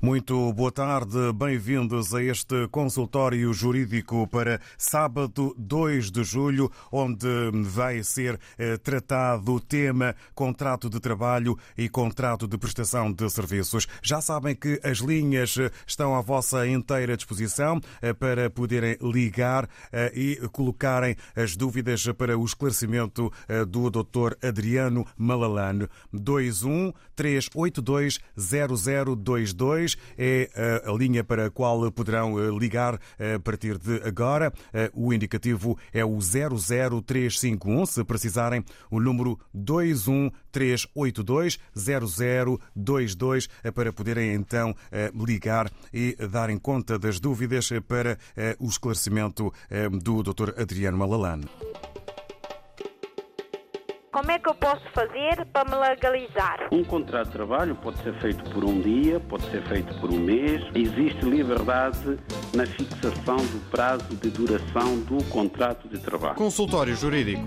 Muito boa tarde, bem-vindos a este consultório jurídico para sábado 2 de julho, onde vai ser eh, tratado o tema contrato de trabalho e contrato de prestação de serviços. Já sabem que as linhas eh, estão à vossa inteira disposição eh, para poderem ligar e colocarem as dúvidas para o esclarecimento do Dr. Adriano Malalane. 21 382 0022 é a linha para a qual poderão eh, ligar eh, a partir de agora. Eh, o indicativo é o 00351. Se precisarem, o número 21382 0022 para poderem então ligar e darem conta das dúvidas para o esclarecimento do Dr. Adriano Malalane. Como é que eu posso fazer para me legalizar? Um contrato de trabalho pode ser feito por um dia, pode ser feito por um mês. Existe liberdade na fixação do prazo de duração do contrato de trabalho. Consultório Jurídico.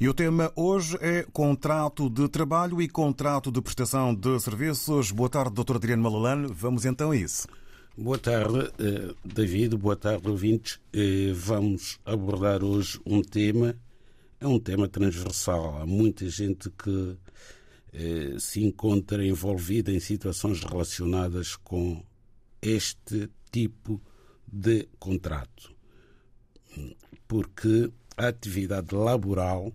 E o tema hoje é contrato de trabalho e contrato de prestação de serviços. Boa tarde, Dr. Adriano Malalane. Vamos então a isso. Boa tarde, eh, David. Boa tarde, ouvintes. Eh, vamos abordar hoje um tema é um tema transversal. Há muita gente que eh, se encontra envolvida em situações relacionadas com este tipo de contrato. Porque a atividade laboral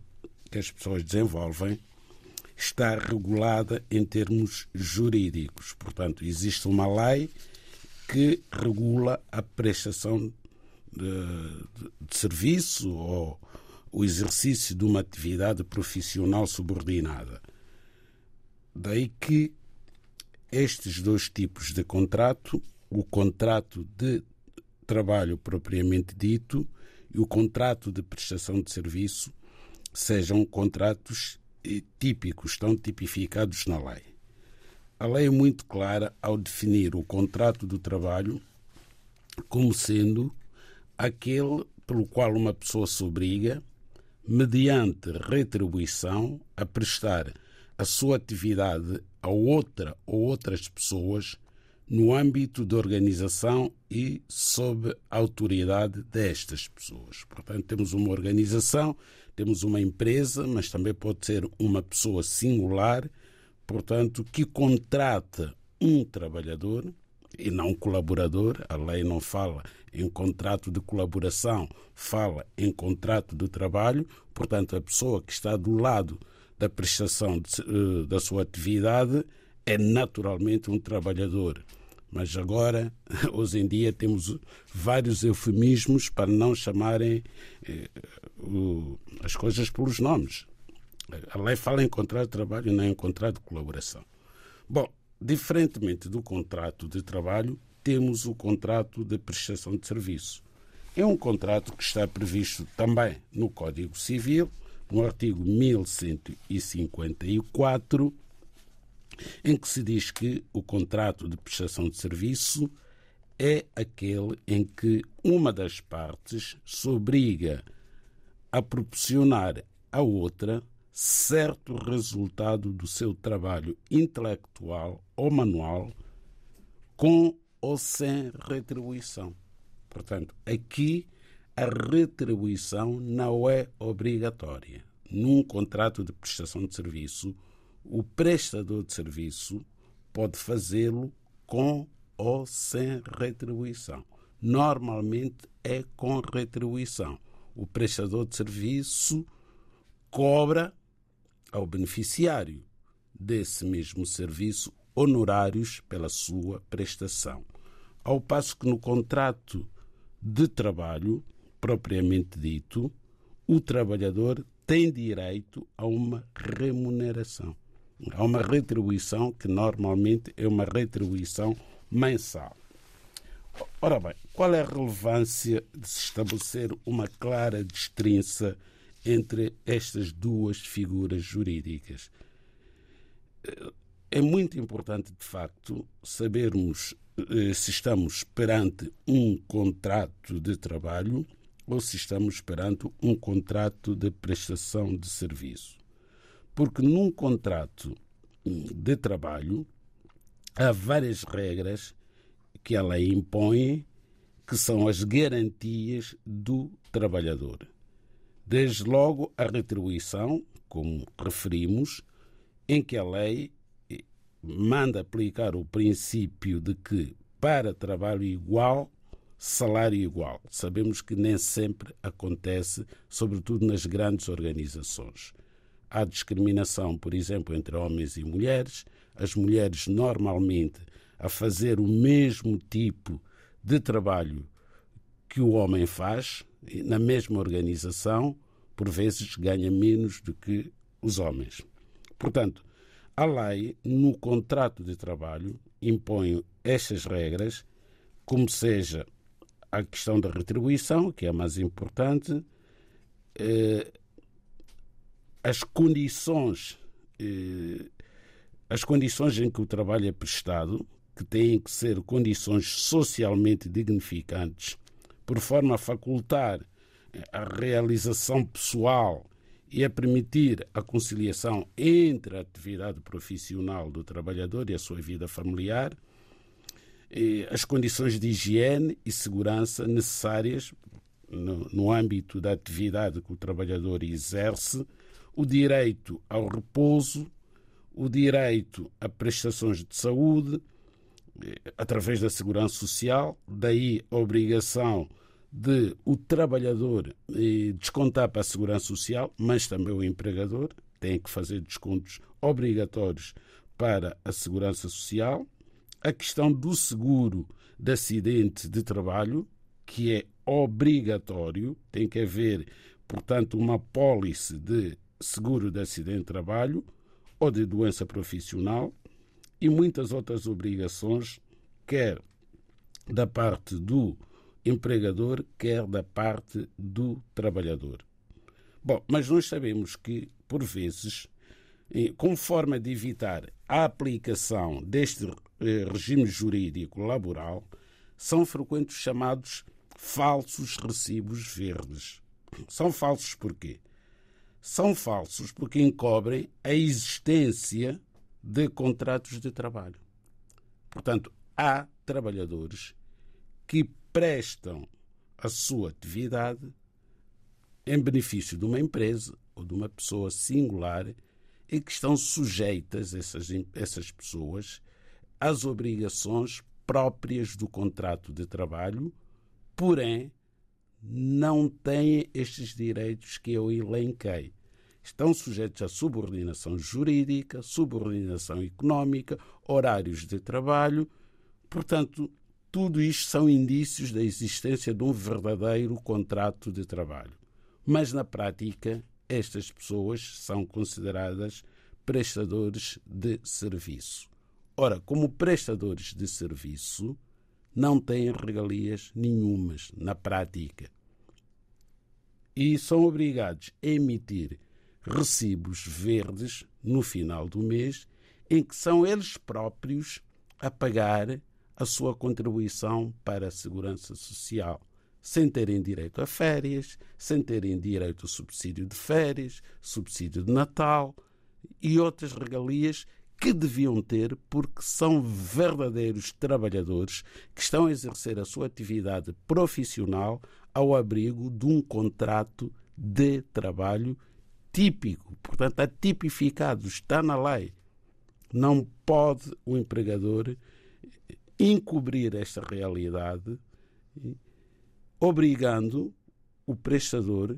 que as pessoas desenvolvem está regulada em termos jurídicos. Portanto, existe uma lei que regula a prestação de, de serviço ou o exercício de uma atividade profissional subordinada. Daí que estes dois tipos de contrato, o contrato de trabalho propriamente dito e o contrato de prestação de serviço, sejam contratos típicos, estão tipificados na lei. A lei é muito clara ao definir o contrato do trabalho como sendo aquele pelo qual uma pessoa se obriga mediante retribuição, a prestar a sua atividade a outra ou outras pessoas no âmbito da organização e sob autoridade destas pessoas. Portanto, temos uma organização, temos uma empresa, mas também pode ser uma pessoa singular, portanto, que contrata um trabalhador e não um colaborador. A lei não fala em contrato de colaboração, fala em contrato de trabalho. Portanto, a pessoa que está do lado da prestação de, uh, da sua atividade é naturalmente um trabalhador. Mas agora, hoje em dia, temos vários eufemismos para não chamarem eh, o, as coisas pelos nomes. A lei fala em contrato de trabalho e não em contrato de colaboração. Bom, Diferentemente do contrato de trabalho, temos o contrato de prestação de serviço. É um contrato que está previsto também no Código Civil, no artigo 1154, em que se diz que o contrato de prestação de serviço é aquele em que uma das partes se obriga a proporcionar à outra certo resultado do seu trabalho intelectual ou manual com ou sem retribuição. Portanto, aqui a retribuição não é obrigatória. Num contrato de prestação de serviço, o prestador de serviço pode fazê-lo com ou sem retribuição. Normalmente é com retribuição. O prestador de serviço cobra ao beneficiário desse mesmo serviço honorários pela sua prestação. Ao passo que no contrato de trabalho, propriamente dito, o trabalhador tem direito a uma remuneração, a uma retribuição que normalmente é uma retribuição mensal. Ora bem, qual é a relevância de se estabelecer uma clara distinção entre estas duas figuras jurídicas. É muito importante, de facto, sabermos eh, se estamos perante um contrato de trabalho ou se estamos perante um contrato de prestação de serviço. Porque num contrato hum, de trabalho há várias regras que a lei impõe, que são as garantias do trabalhador. Desde logo a retribuição, como referimos, em que a lei eh, manda aplicar o princípio de que para trabalho igual, salário igual. Sabemos que nem sempre acontece, sobretudo nas grandes organizações. Há discriminação, por exemplo, entre homens e mulheres. As mulheres normalmente a fazer o mesmo tipo de trabalho que o homem faz, na mesma organização, por vezes ganha menos do que os homens. Portanto, a lei, no contrato de trabalho, impõe estas regras, como seja a questão da retribuição, que é a mais importante, eh, as condições, eh, as condições em que o trabalho é prestado, que têm que ser condições socialmente dignificantes, por forma a facultar a realização pessoal e a permitir a conciliação entre a atividade profissional do trabalhador e a sua vida familiar, as condições de higiene e segurança necessárias no, no âmbito da atividade que o trabalhador exerce, o direito ao repouso, o direito a prestações de saúde, através da segurança social, daí a obrigação de o trabalhador eh, descontar para a segurança social, mas também o empregador tem que fazer descontos obrigatórios para a segurança social. A questão do seguro de acidente de trabalho, que é obrigatório, tem que haver, portanto, uma pólice de seguro de acidente de trabalho ou de doença profissional e muitas outras obrigações, quer da parte do empregador, quer da parte do trabalhador. Bom, mas nós sabemos que, por vezes, como forma de evitar a aplicação deste eh, regime jurídico laboral, são frequentes chamados falsos recibos verdes. São falsos porquê? São falsos porque encobrem a existência de contratos de trabalho. Portanto, há trabalhadores que prestam a sua atividade em benefício de uma empresa ou de uma pessoa singular e que estão sujeitas, essas, essas pessoas, às obrigações próprias do contrato de trabalho, porém não têm estes direitos que eu elenquei. Estão sujeitos à subordinação jurídica, subordinação económica, horários de trabalho. Portanto, tudo isto são indícios da existência de um verdadeiro contrato de trabalho. Mas, na prática, estas pessoas são consideradas prestadores de serviço. Ora, como prestadores de serviço, não têm regalias nenhumas na prática. E são obrigados a emitir recibos verdes no final do mês, em que são eles próprios a pagar a sua contribuição para a segurança social, sem terem direito a férias, sem terem direito ao subsídio de férias, subsídio de Natal e outras regalias que deviam ter porque são verdadeiros trabalhadores que estão a exercer a sua atividade profissional ao abrigo de um contrato de trabalho típico, portanto, atipificado, está na lei. Não pode o empregador encobrir esta realidade, obrigando o prestador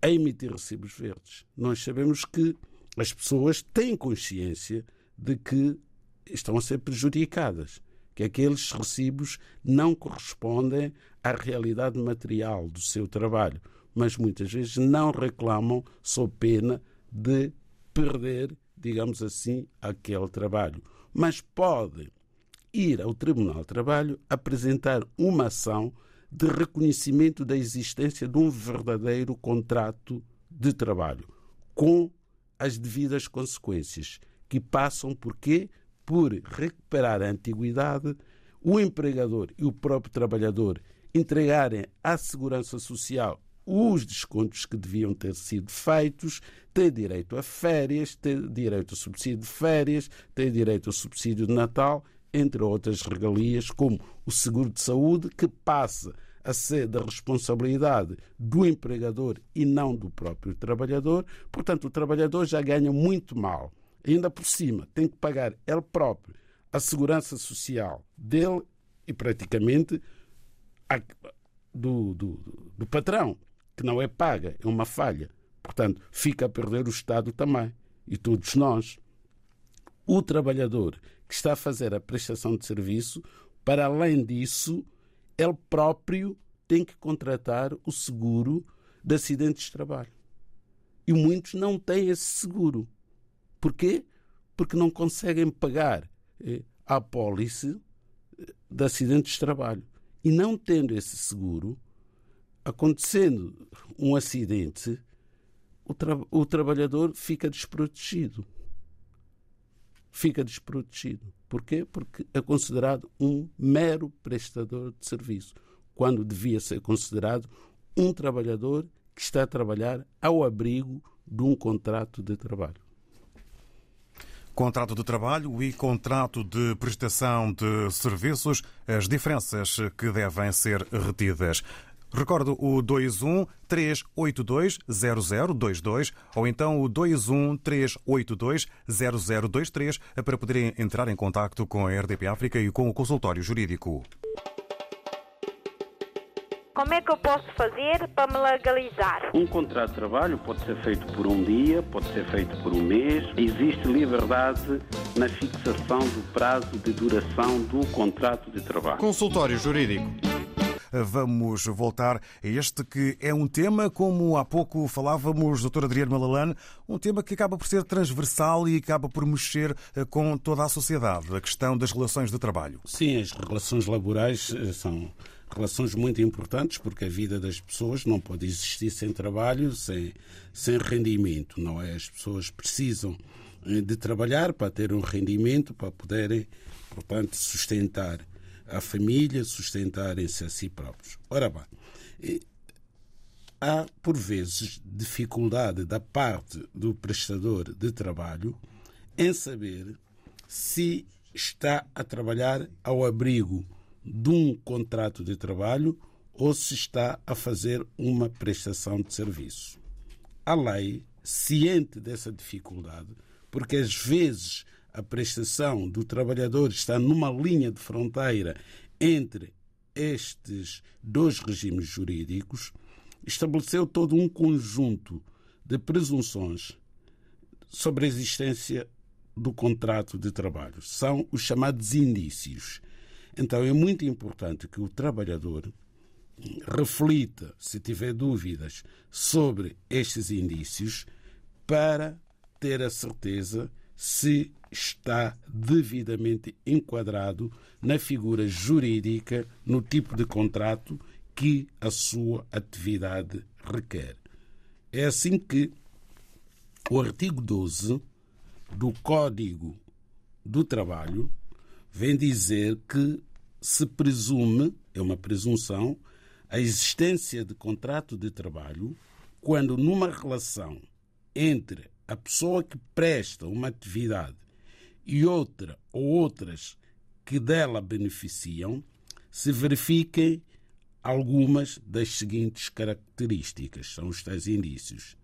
a emitir recibos verdes. Nós sabemos que as pessoas têm consciência de que estão a ser prejudicadas, que aqueles recibos não correspondem à realidade material do seu trabalho, mas muitas vezes não reclamam sob pena de perder, digamos assim, aquele trabalho. Mas podem ir ao Tribunal de Trabalho apresentar uma ação de reconhecimento da existência de um verdadeiro contrato de trabalho, com as devidas consequências, que passam por quê? Por recuperar a antiguidade o empregador e o próprio trabalhador entregarem à Segurança Social os descontos que deviam ter sido feitos, ter direito a férias, ter direito a subsídio de férias, ter direito a subsídio de Natal, entre outras regalias, como o seguro de saúde, que passa a ser da responsabilidade do empregador e não do próprio trabalhador. Portanto, o trabalhador já ganha muito mal. Ainda por cima, tem que pagar ele próprio a segurança social dele e praticamente a, do, do, do patrão que não é paga, é uma falha. Portanto, fica a perder o Estado também e todos nós. O trabalhador que está a fazer a prestação de serviço, para além disso, ele próprio tem que contratar o seguro de acidentes de trabalho. E muitos não têm esse seguro. Porquê? Porque não conseguem pagar eh, a apólice eh, de acidentes de trabalho. E não tendo esse seguro, acontecendo um acidente, o, tra o trabalhador fica desprotegido. Fica desprotegido. Porquê? Porque é considerado um mero prestador de serviço, quando devia ser considerado um trabalhador que está a trabalhar ao abrigo de um contrato de trabalho. Contrato de trabalho e contrato de prestação de serviços, as diferenças que devem ser retidas. Recordo o 21 382 0022 ou então o 21 382 0023 para poderem entrar em contato com a RDP África e com o consultório jurídico. Como é que eu posso fazer para me legalizar? Um contrato de trabalho pode ser feito por um dia, pode ser feito por um mês. Existe liberdade na fixação do prazo de duração do contrato de trabalho. Consultório Jurídico vamos voltar a este que é um tema, como há pouco falávamos, doutor Adriano Malalane, um tema que acaba por ser transversal e acaba por mexer eh, com toda a sociedade, a questão das relações de trabalho. Sim, as relações laborais eh, são relações muito importantes porque a vida das pessoas não pode existir sem trabalho, sem, sem rendimento, não é? As pessoas precisam eh, de trabalhar para ter um rendimento, para poderem, portanto, sustentar a família, sustentarem-se a si próprios. Ora bem, há por vezes dificuldade da parte do prestador de trabalho em saber se está a trabalhar ao abrigo de um contrato de trabalho ou se está a fazer uma prestação de serviço. A lei, ciente dessa dificuldade, porque às vezes a prestação do trabalhador está numa linha de fronteira entre estes dois regimes jurídicos, estabeleceu todo um conjunto de presunções sobre a existência do contrato de trabalho. São os chamados indícios. Então é muito importante que o trabalhador reflita, se tiver dúvidas sobre estes indícios, para ter a certeza se está devidamente enquadrado na figura jurídica, no tipo de contrato que a sua atividade requer. É assim que o artigo 12 do Código do Trabalho vem dizer que se presume, é uma presunção, a existência de contrato de trabalho quando numa relação entre a pessoa que presta uma atividade e outra ou outras que dela beneficiam, se verifiquem algumas das seguintes características, são os tais indícios.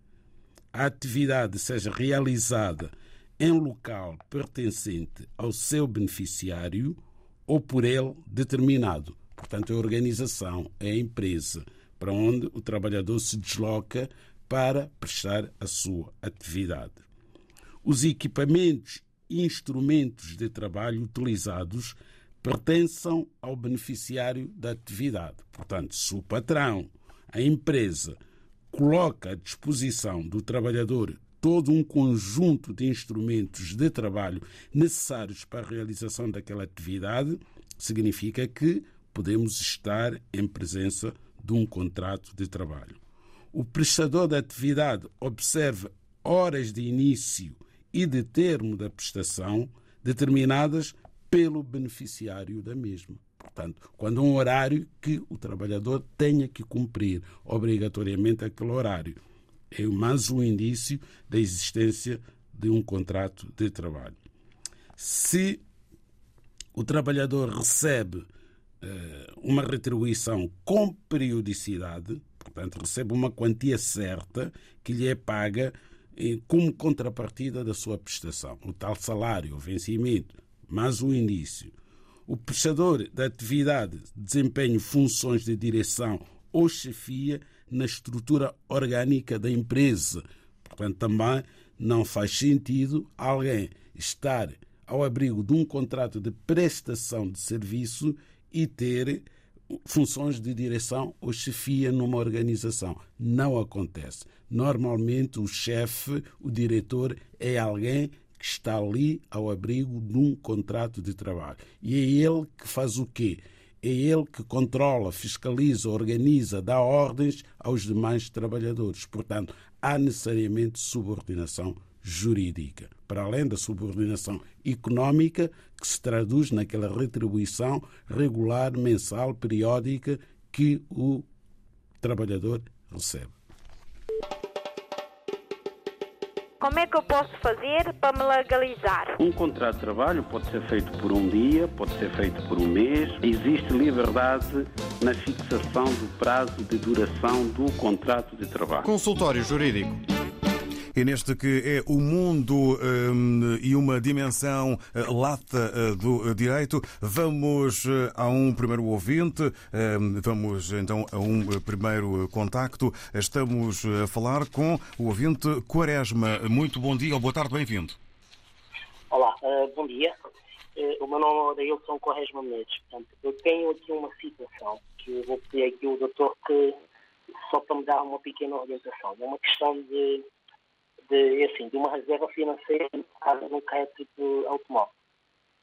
A atividade seja realizada em local pertencente ao seu beneficiário ou por ele determinado. Portanto, a organização, a empresa para onde o trabalhador se desloca para prestar a sua atividade. Os equipamentos instrumentos de trabalho utilizados pertençam ao beneficiário da atividade. Portanto, se o patrão, a empresa, coloca à disposição do trabalhador todo um conjunto de instrumentos de trabalho necessários para a realização daquela atividade, significa que podemos estar em presença de um contrato de trabalho o prestador da atividade observa horas de início e de termo da prestação determinadas pelo beneficiário da mesma. Portanto, quando um horário que o trabalhador tenha que cumprir obrigatoriamente aquele horário. É mais um indício da existência de um contrato de trabalho. Se o trabalhador recebe eh, uma retribuição com periodicidade, portanto, recebe uma quantia certa que lhe é paga como contrapartida da sua prestação. O tal salário, o vencimento, mais o início. O prestador da atividade desempenha funções de direção ou chefia na estrutura orgânica da empresa. Portanto, também não faz sentido alguém estar ao abrigo de um contrato de prestação de serviço e ter funções de direção ou chefia numa organização. Não acontece. Normalmente o chefe, o diretor, é alguém que está ali ao abrigo de um contrato de trabalho. E é ele que faz o quê? É ele que controla, fiscaliza, organiza, dá ordens aos demais trabalhadores. Portanto, há necessariamente subordinação jurídica, para além da subordinação económica, que se traduz naquela retribuição regular, mensal, periódica que o trabalhador recebe. Como é que eu posso fazer para me legalizar? Um contrato de trabalho pode ser feito por um dia, pode ser feito por um mês. Existe liberdade na fixação do prazo de duração do contrato de trabalho. Consultório Jurídico e neste que é o mundo um, e uma dimensão uh, lata uh, do direito, vamos uh, a um primeiro ouvinte, um, vamos então a um primeiro contacto. Estamos a falar com o ouvinte Quaresma. Muito bom dia ou boa tarde, bem-vindo. Olá, bom dia. o meu nome é Ailson Quaresma Mendes. Portanto, eu tenho aqui uma situação que eu vou pedir aqui ao doutor que só para me dar uma pequena orientação. É uma questão de de, assim, de uma reserva financeira de um crédito automóvel.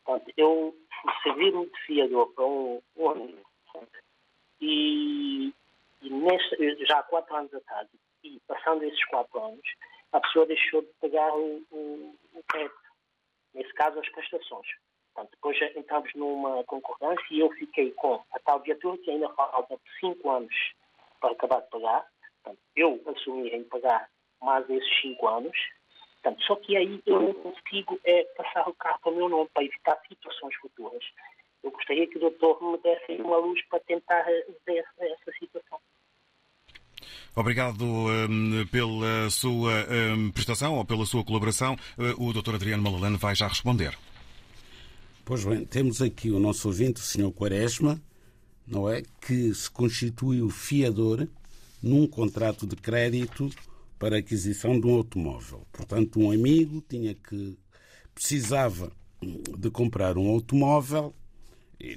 Portanto, eu servi-me de fiador para um, um e, e neste, já há quatro anos atrás, e passando esses quatro anos, a pessoa deixou de pagar o, o, o crédito, nesse caso as prestações. Portanto, depois entramos numa concordância e eu fiquei com a tal viatura que ainda falta cinco anos para acabar de pagar. Portanto, eu assumi em pagar mais esses cinco anos. Portanto, só que aí eu não consigo é, passar o carro para o meu nome para evitar situações futuras. Eu gostaria que o doutor me desse uma luz para tentar ver essa situação. Obrigado um, pela sua um, prestação ou pela sua colaboração. Uh, o doutor Adriano Malalane vai já responder. Pois bem, temos aqui o nosso ouvinte, o Sr. Quaresma, não é? Que se constitui o fiador num contrato de crédito para a aquisição de um automóvel. Portanto, um amigo tinha que precisava de comprar um automóvel,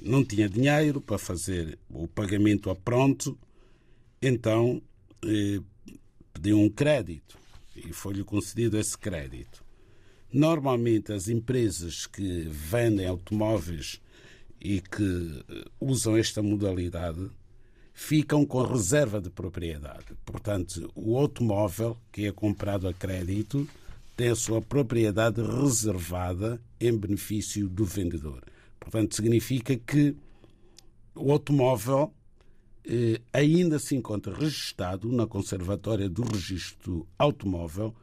não tinha dinheiro para fazer o pagamento a pronto, então eh, pediu um crédito e foi-lhe concedido esse crédito. Normalmente, as empresas que vendem automóveis e que eh, usam esta modalidade ficam com reserva de propriedade. Portanto, o automóvel que é comprado a crédito tem a sua propriedade reservada em benefício do vendedor. Portanto, significa que o automóvel eh, ainda se encontra registado na Conservatória do Registro Automóvel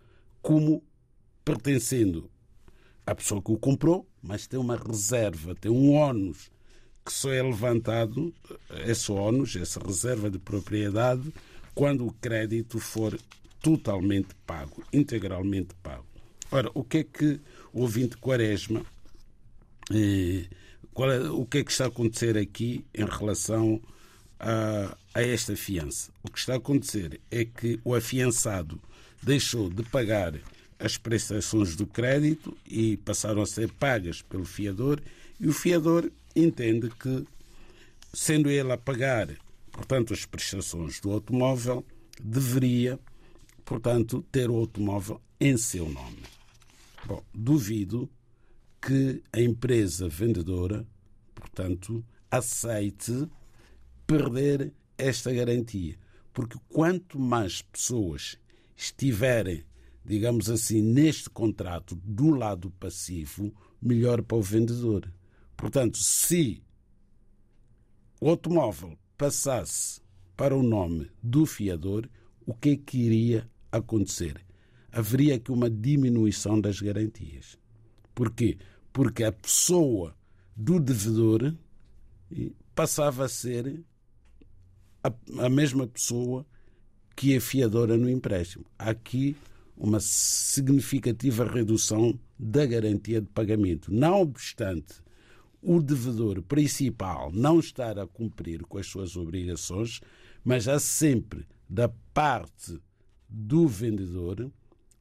como pertencendo à pessoa que o comprou, mas tem uma reserva, tem um ónus que só é levantado esse ónus, essa reserva de propriedade, quando o crédito for totalmente pago, integralmente pago. Ora, o que é que o ouvinte Quaresma, eh, é, o que é que está a acontecer aqui em relação a, a esta fiança? O que está a acontecer é que o afiançado deixou de pagar as prestações do crédito e passaram a ser pagas pelo fiador e o fiador entende que, sendo ele a pagar, portanto, as prestações do automóvel, deveria, portanto, ter o automóvel em seu nome. Bom, duvido que a empresa vendedora, portanto, aceite perder esta garantia. Porque quanto mais pessoas estiverem, digamos assim, neste contrato do lado passivo, melhor para o vendedor. Portanto, se o automóvel passasse para o nome do fiador, o que é que iria acontecer? Haveria aqui uma diminuição das garantias. Porquê? Porque a pessoa do devedor passava a ser a, a mesma pessoa que é fiadora no empréstimo. Há aqui uma significativa redução da garantia de pagamento. Não obstante o devedor principal não estar a cumprir com as suas obrigações, mas há sempre da parte do vendedor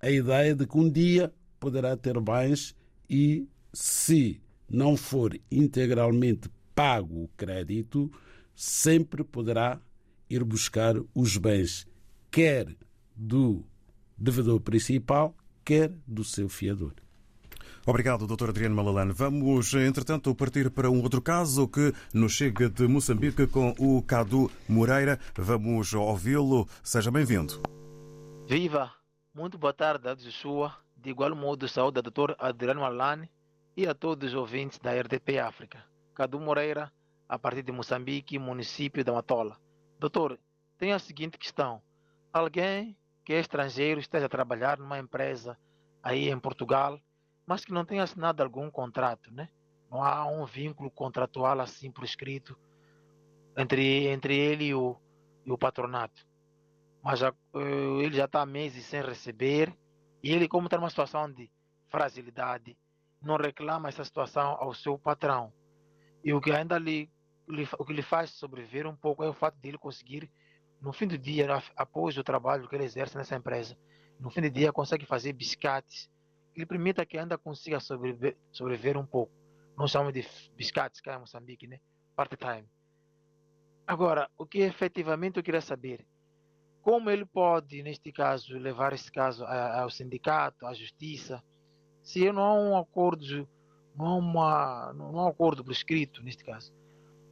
a ideia de que um dia poderá ter bens e, se não for integralmente pago o crédito, sempre poderá ir buscar os bens, quer do devedor principal, quer do seu fiador. Obrigado, Dr. Adriano Malalane. Vamos, entretanto, partir para um outro caso que nos chega de Moçambique com o Cadu Moreira. Vamos ouvi-lo. Seja bem-vindo. Viva! Muito boa tarde a Joshua. De igual modo, saúde ao Dr. Adriano Malalane e a todos os ouvintes da RDP África. Cadu Moreira, a partir de Moçambique, município da Matola. Doutor, tenho a seguinte questão. Alguém que é estrangeiro esteja a trabalhar numa empresa aí em Portugal mas que não tenha assinado algum contrato, né? Não há um vínculo contratual assim por escrito entre, entre ele e o, e o patronato. Mas já, eh, ele já está meses sem receber e ele, como está numa situação de fragilidade, não reclama essa situação ao seu patrão. E o que ainda lhe, lhe, o que lhe faz sobreviver um pouco é o fato de ele conseguir, no fim do dia, após o trabalho que ele exerce nessa empresa, no fim do dia consegue fazer biscates lhe permita que ainda consiga sobreviver, sobreviver um pouco. Nós chamamos de biscates cá em Moçambique, né? Part-time. Agora, o que efetivamente eu queria saber, como ele pode, neste caso, levar esse caso ao sindicato, à justiça, se não há um acordo, não há, uma, não há um acordo por escrito, neste caso,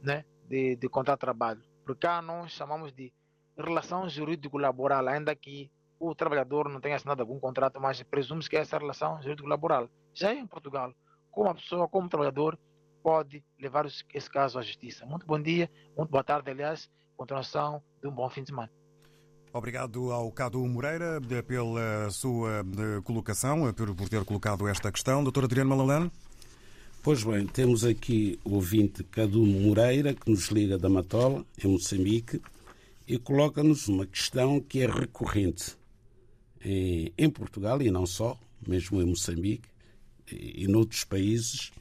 né? de, de contrato de trabalho. Porque cá nós chamamos de relação jurídico-laboral, ainda que o trabalhador não tenha assinado algum contrato, mas presume-se que é essa relação jurídico-laboral. Já em Portugal, como a pessoa, como trabalhador, pode levar esse caso à justiça. Muito bom dia, muito boa tarde, aliás, continuação de um bom fim de semana. Obrigado ao Cadu Moreira pela sua eh, colocação, por ter colocado esta questão. Doutor Adriano Malalane. Pois bem, temos aqui o ouvinte Cadu Moreira, que nos liga da Matola, em Moçambique, e coloca-nos uma questão que é recorrente em, em Portugal e não só, mesmo em Moçambique e, e noutros países,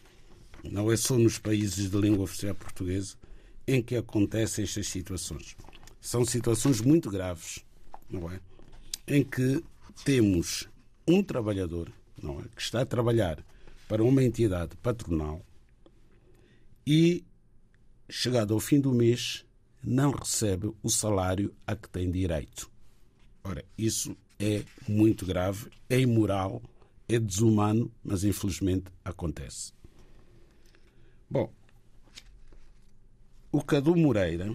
não é só nos países de língua oficial portuguesa, em que acontecem estas situações. São situações muito graves, não é? Em que temos um trabalhador, não é, que está a trabalhar para uma entidade patronal e chegado ao fim do mês não recebe o salário a que tem direito. Ora, isso é muito grave, é imoral, é desumano, mas infelizmente acontece. Bom, o Cadu Moreira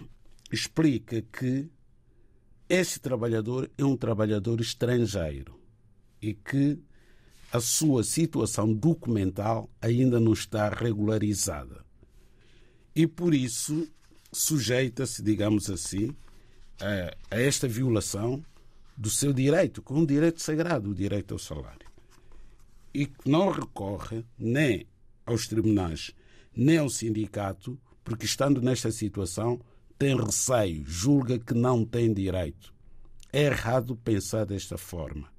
explica que esse trabalhador é um trabalhador estrangeiro e que a sua situação documental ainda não está regularizada. E por isso sujeita-se, digamos assim, a, esta violação do seu direito, com um direito sagrado, o direito ao salário. E que não recorre nem aos tribunais, nem ao sindicato, porque estando nesta situação tem receio, julga que não tem direito. É errado pensar desta forma.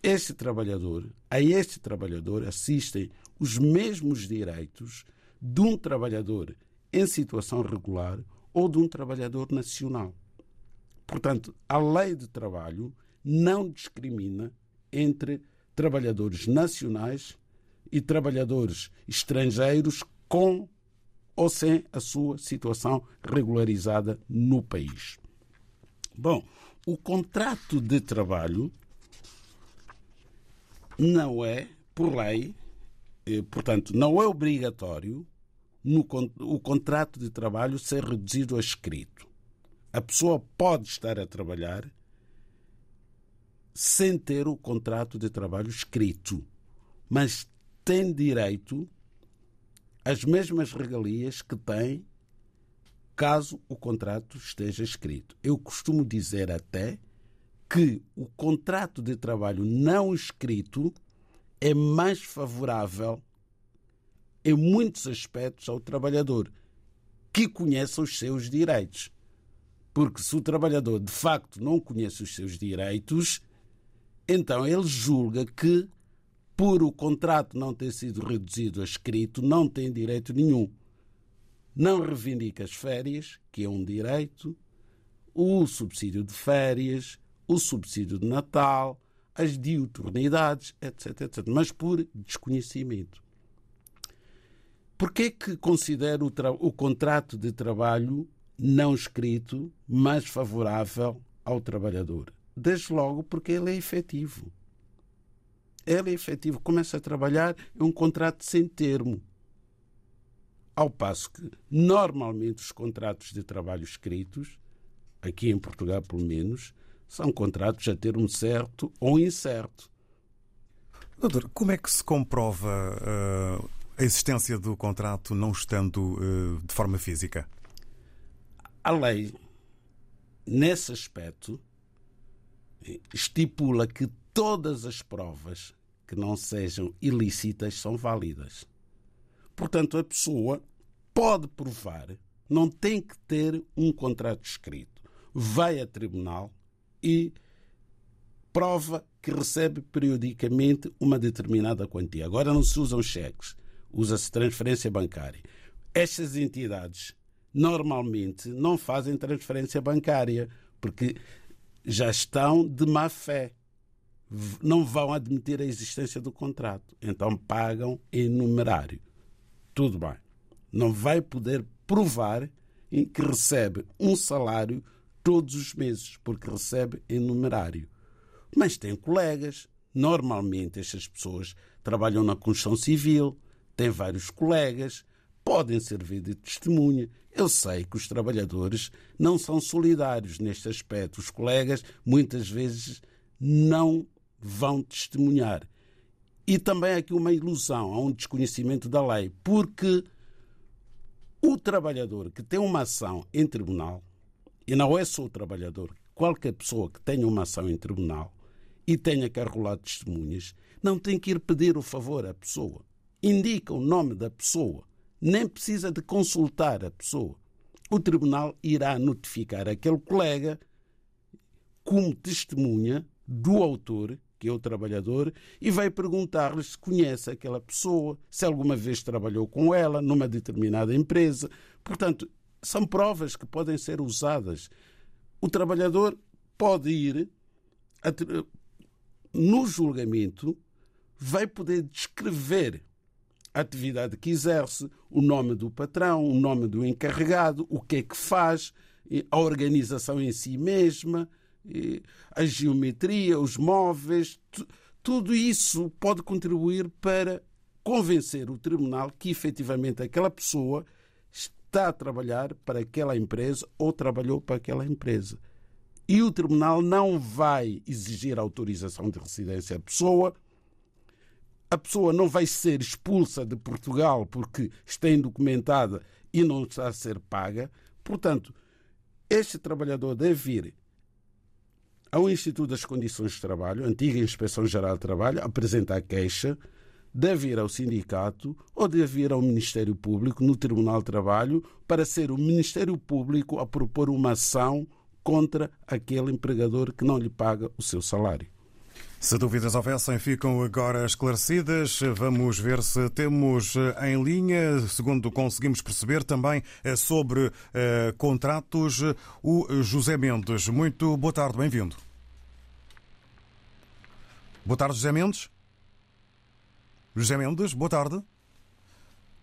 Este trabalhador, a este trabalhador assistem os mesmos direitos de um trabalhador em situação regular ou de um trabalhador nacional. Portanto, a lei de trabalho não discrimina entre trabalhadores nacionais e trabalhadores estrangeiros com ou sem a sua situação regularizada no país. Bom, o contrato de trabalho não é, por lei, eh, portanto, não é obrigatório no, o contrato de trabalho ser reduzido a escrito a pessoa pode estar a trabalhar sem ter o contrato de trabalho escrito, mas tem direito às mesmas regalias que tem caso o contrato esteja escrito. Eu costumo dizer até que o contrato de trabalho não escrito é mais favorável em muitos aspectos ao trabalhador que conheça os seus direitos. Porque se o trabalhador de facto não conhece os seus direitos, então ele julga que, por o contrato não ter sido reduzido a escrito, não tem direito nenhum. Não reivindica as férias, que é um direito, o subsídio de férias, o subsídio de Natal, as diuturnidades, etc, etc. Mas por desconhecimento. Porquê que considero o, o contrato de trabalho não escrito mais favorável ao trabalhador? Desde logo porque ele é efetivo. Ele é efetivo, começa a trabalhar, é um contrato sem termo. Ao passo que, normalmente, os contratos de trabalho escritos, aqui em Portugal pelo menos, são contratos a termo certo ou incerto. Doutor, como é que se comprova uh, a existência do contrato não estando uh, de forma física? A lei, nesse aspecto, estipula que todas as provas que não sejam ilícitas são válidas. Portanto, a pessoa pode provar, não tem que ter um contrato escrito. Vai a tribunal e prova que recebe periodicamente uma determinada quantia. Agora não se usam cheques, usa-se transferência bancária. Estas entidades normalmente não fazem transferência bancária porque já estão de má fé. Não vão admitir a existência do contrato. Então pagam em numerário. Tudo bem. Não vai poder provar que recebe um salário todos os meses, porque recebe em numerário. Mas tem colegas. Normalmente estas pessoas trabalham na construção civil, têm vários colegas, podem servir de testemunha. Eu sei que os trabalhadores não são solidários neste aspecto. Os colegas muitas vezes não vão testemunhar. E também aqui uma ilusão, há um desconhecimento da lei, porque o trabalhador que tem uma ação em tribunal, e não é só o trabalhador, qualquer pessoa que tenha uma ação em tribunal e tenha que arrolar testemunhas, não tem que ir pedir o favor à pessoa. Indica o nome da pessoa nem precisa de consultar a pessoa. O tribunal irá notificar aquele colega como testemunha do autor, que é o trabalhador, e vai perguntar-lhe se conhece aquela pessoa, se alguma vez trabalhou com ela numa determinada empresa. Portanto, são provas que podem ser usadas. O trabalhador pode ir no julgamento, vai poder descrever atividade que exerce, o nome do patrão, o nome do encarregado, o que é que faz, a organização em si mesma, a geometria, os móveis, tudo isso pode contribuir para convencer o tribunal que efetivamente aquela pessoa está a trabalhar para aquela empresa ou trabalhou para aquela empresa. E o tribunal não vai exigir autorização de residência à pessoa, a pessoa não vai ser expulsa de Portugal porque está indocumentada e não está a ser paga. Portanto, este trabalhador deve ir ao Instituto das Condições de Trabalho, antiga Inspeção Geral de Trabalho, apresentar queixa, deve ir ao sindicato ou deve ir ao Ministério Público, no Tribunal de Trabalho, para ser o Ministério Público a propor uma ação contra aquele empregador que não lhe paga o seu salário. Se dúvidas houvessem, ficam agora esclarecidas. Vamos ver se temos eh, em linha, segundo conseguimos perceber também eh, sobre eh, contratos, o José Mendes. Muito boa tarde, bem-vindo. Boa tarde, José Mendes. José Mendes, boa tarde.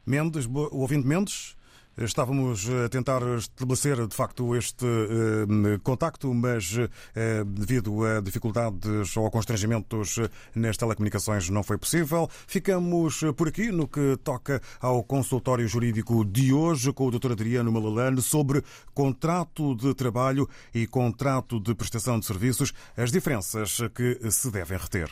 Mendes, o ouvinte Mendes. Estávamos a tentar estabelecer, de facto, este eh, contacto, mas eh, devido a dificuldades ou a constrangimentos nas telecomunicações não foi possível. Ficamos por aqui no que toca ao consultório jurídico de hoje com o Dr. Adriano Malalane sobre contrato de trabalho e contrato de prestação de serviços, as diferenças que se devem reter.